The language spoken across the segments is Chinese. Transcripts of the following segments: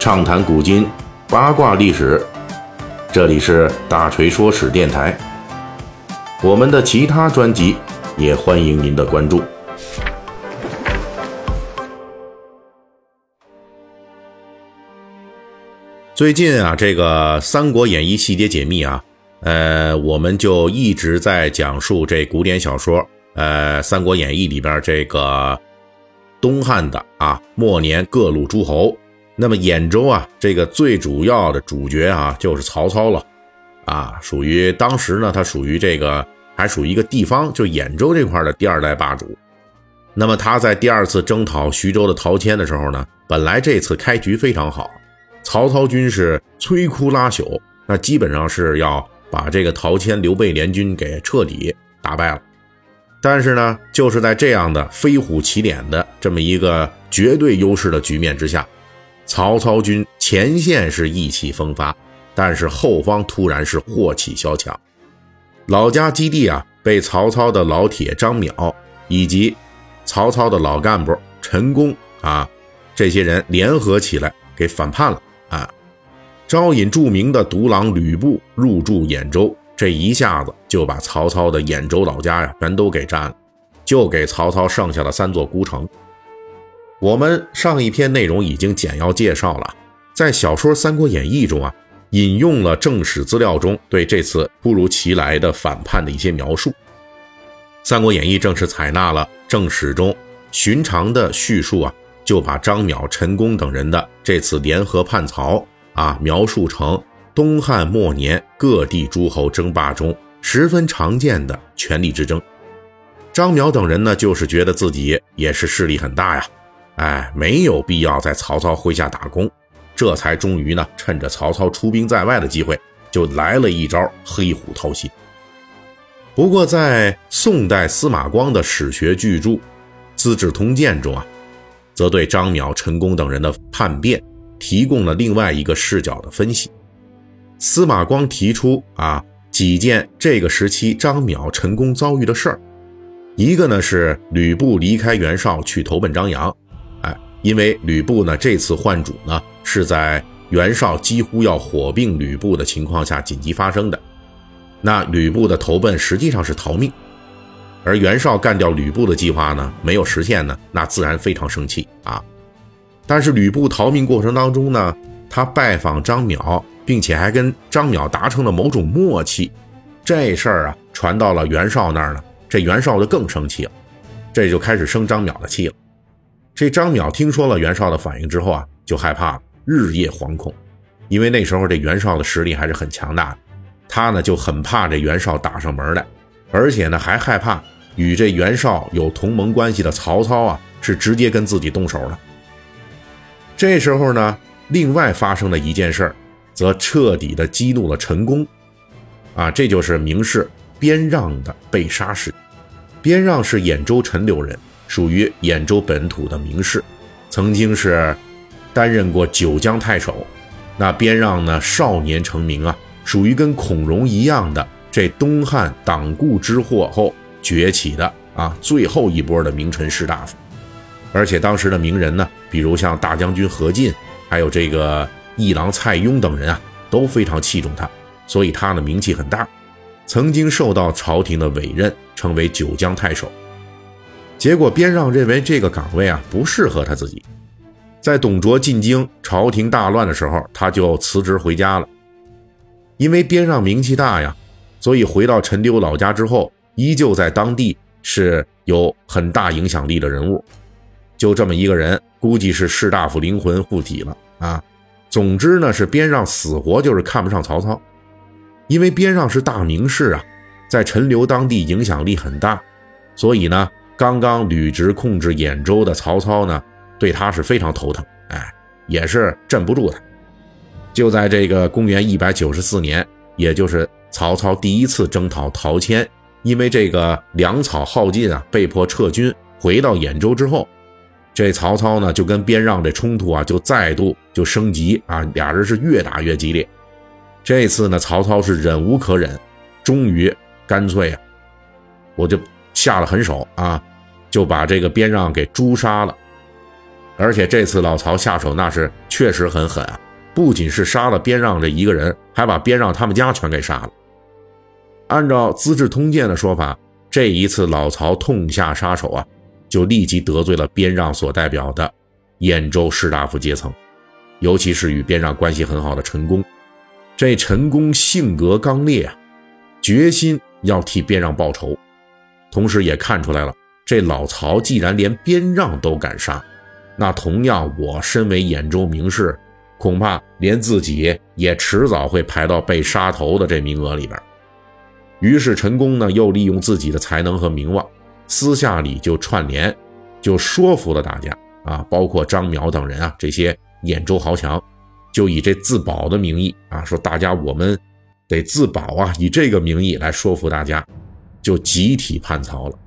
畅谈古今，八卦历史。这里是大锤说史电台。我们的其他专辑也欢迎您的关注。最近啊，这个《三国演义》细节解密啊，呃，我们就一直在讲述这古典小说，呃，《三国演义》里边这个东汉的啊末年各路诸侯。那么兖州啊，这个最主要的主角啊，就是曹操了，啊，属于当时呢，他属于这个还属于一个地方，就兖州这块的第二代霸主。那么他在第二次征讨徐州的陶谦的时候呢，本来这次开局非常好。曹操军是摧枯拉朽，那基本上是要把这个陶谦、刘备联军给彻底打败了。但是呢，就是在这样的飞虎起点的这么一个绝对优势的局面之下，曹操军前线是意气风发，但是后方突然是祸起萧墙，老家基地啊被曹操的老铁张邈以及曹操的老干部陈宫啊这些人联合起来给反叛了。啊，招引著名的独狼吕布入驻兖州，这一下子就把曹操的兖州老家呀全都给占了，就给曹操剩下了三座孤城。我们上一篇内容已经简要介绍了，在小说《三国演义》中啊，引用了正史资料中对这次突如其来的反叛的一些描述，《三国演义》正是采纳了正史中寻常的叙述啊。就把张邈、陈宫等人的这次联合叛曹啊，描述成东汉末年各地诸侯争霸中十分常见的权力之争。张邈等人呢，就是觉得自己也是势力很大呀，哎，没有必要在曹操麾下打工，这才终于呢，趁着曹操出兵在外的机会，就来了一招黑虎掏心。不过，在宋代司马光的史学巨著《资治通鉴》中啊。则对张邈、陈宫等人的叛变提供了另外一个视角的分析。司马光提出啊几件这个时期张邈、陈宫遭遇的事儿，一个呢是吕布离开袁绍去投奔张扬，因为吕布呢这次换主呢是在袁绍几乎要火并吕布的情况下紧急发生的，那吕布的投奔实际上是逃命。而袁绍干掉吕布的计划呢，没有实现呢，那自然非常生气啊。但是吕布逃命过程当中呢，他拜访张邈，并且还跟张邈达成了某种默契，这事儿啊传到了袁绍那儿呢，这袁绍就更生气了，这就开始生张邈的气了。这张邈听说了袁绍的反应之后啊，就害怕了，日夜惶恐，因为那时候这袁绍的实力还是很强大的，他呢就很怕这袁绍打上门来。而且呢，还害怕与这袁绍有同盟关系的曹操啊，是直接跟自己动手了。这时候呢，另外发生的一件事儿，则彻底的激怒了陈宫。啊，这就是名士边让的被杀事。边让是兖州陈留人，属于兖州本土的名士，曾经是担任过九江太守。那边让呢，少年成名啊，属于跟孔融一样的。这东汉党锢之祸后崛起的啊，最后一波的名臣士大夫，而且当时的名人呢，比如像大将军何进，还有这个议郎蔡邕等人啊，都非常器重他，所以他的名气很大，曾经受到朝廷的委任，成为九江太守。结果边让认为这个岗位啊不适合他自己，在董卓进京，朝廷大乱的时候，他就辞职回家了，因为边让名气大呀。所以回到陈留老家之后，依旧在当地是有很大影响力的人物。就这么一个人，估计是士大夫灵魂附体了啊。总之呢，是边让死活就是看不上曹操，因为边让是大名士啊，在陈留当地影响力很大。所以呢，刚刚履职控制兖州的曹操呢，对他是非常头疼，哎，也是镇不住他。就在这个公元一百九十四年，也就是。曹操第一次征讨陶谦，因为这个粮草耗尽啊，被迫撤军回到兖州之后，这曹操呢就跟边让这冲突啊就再度就升级啊，俩人是越打越激烈。这次呢，曹操是忍无可忍，终于干脆啊，我就下了狠手啊，就把这个边让给诛杀了。而且这次老曹下手那是确实很狠啊，不仅是杀了边让这一个人，还把边让他们家全给杀了。按照《资治通鉴》的说法，这一次老曹痛下杀手啊，就立即得罪了边让所代表的兖州士大夫阶层，尤其是与边让关系很好的陈宫。这陈宫性格刚烈啊，决心要替边让报仇，同时也看出来了，这老曹既然连边让都敢杀，那同样我身为兖州名士，恐怕连自己也迟早会排到被杀头的这名额里边。于是陈宫呢，又利用自己的才能和名望，私下里就串联，就说服了大家啊，包括张邈等人啊，这些兖州豪强，就以这自保的名义啊，说大家我们得自保啊，以这个名义来说服大家，就集体叛曹了。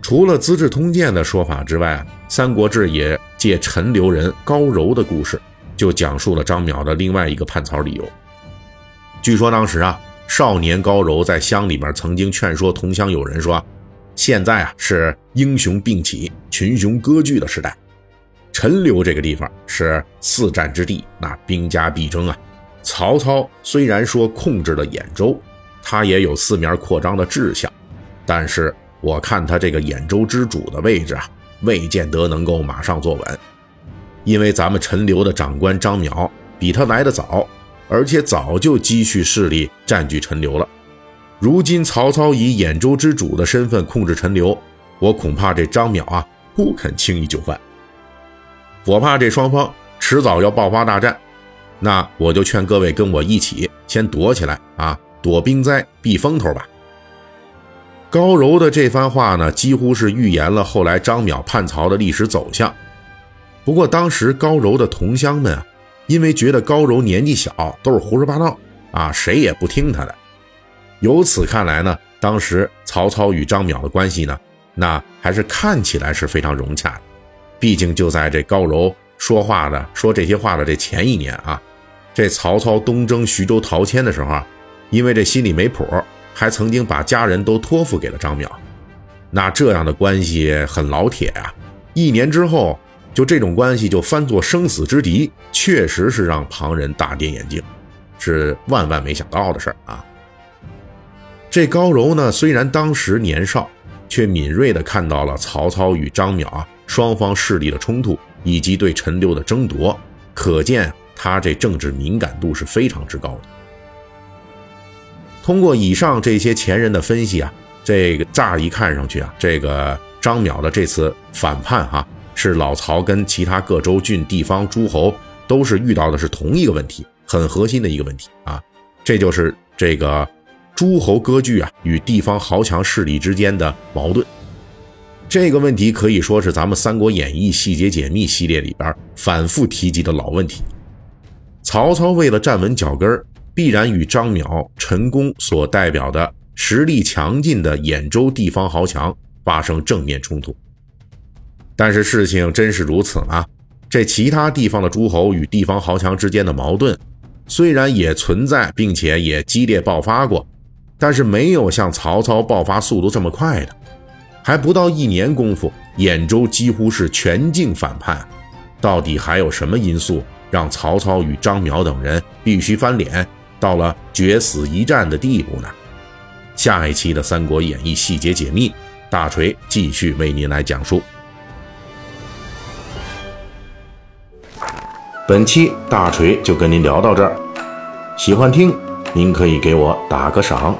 除了《资治通鉴》的说法之外，《三国志》也借陈留人高柔的故事，就讲述了张邈的另外一个叛曹理由。据说当时啊。少年高柔在乡里边曾经劝说同乡友人说：“现在啊是英雄并起、群雄割据的时代，陈留这个地方是四战之地，那兵家必争啊。曹操虽然说控制了兖州，他也有四面扩张的志向，但是我看他这个兖州之主的位置啊，未见得能够马上坐稳，因为咱们陈留的长官张邈比他来得早。”而且早就积蓄势力，占据陈留了。如今曹操以兖州之主的身份控制陈留，我恐怕这张邈啊不肯轻易就范。我怕这双方迟早要爆发大战，那我就劝各位跟我一起先躲起来啊，躲兵灾，避风头吧。高柔的这番话呢，几乎是预言了后来张邈叛曹的历史走向。不过当时高柔的同乡们啊。因为觉得高柔年纪小，都是胡说八道啊，谁也不听他的。由此看来呢，当时曹操与张邈的关系呢，那还是看起来是非常融洽的。毕竟就在这高柔说话的说这些话的这前一年啊，这曹操东征徐州陶谦的时候啊，因为这心里没谱，还曾经把家人都托付给了张邈。那这样的关系很老铁啊，一年之后。就这种关系，就翻作生死之敌，确实是让旁人大跌眼镜，是万万没想到的事儿啊！这高柔呢，虽然当时年少，却敏锐地看到了曹操与张邈啊双方势力的冲突，以及对陈留的争夺，可见他这政治敏感度是非常之高的。通过以上这些前人的分析啊，这个乍一看上去啊，这个张邈的这次反叛哈。是老曹跟其他各州郡地方诸侯都是遇到的是同一个问题，很核心的一个问题啊，这就是这个诸侯割据啊与地方豪强势力之间的矛盾。这个问题可以说是咱们《三国演义》细节解密系列里边反复提及的老问题。曹操为了站稳脚跟，必然与张邈、陈宫所代表的实力强劲的兖州地方豪强发生正面冲突。但是事情真是如此吗？这其他地方的诸侯与地方豪强之间的矛盾，虽然也存在，并且也激烈爆发过，但是没有像曹操爆发速度这么快的。还不到一年功夫，兖州几乎是全境反叛。到底还有什么因素让曹操与张邈等人必须翻脸，到了决死一战的地步呢？下一期的《三国演义》细节解密，大锤继续为您来讲述。本期大锤就跟您聊到这儿，喜欢听您可以给我打个赏。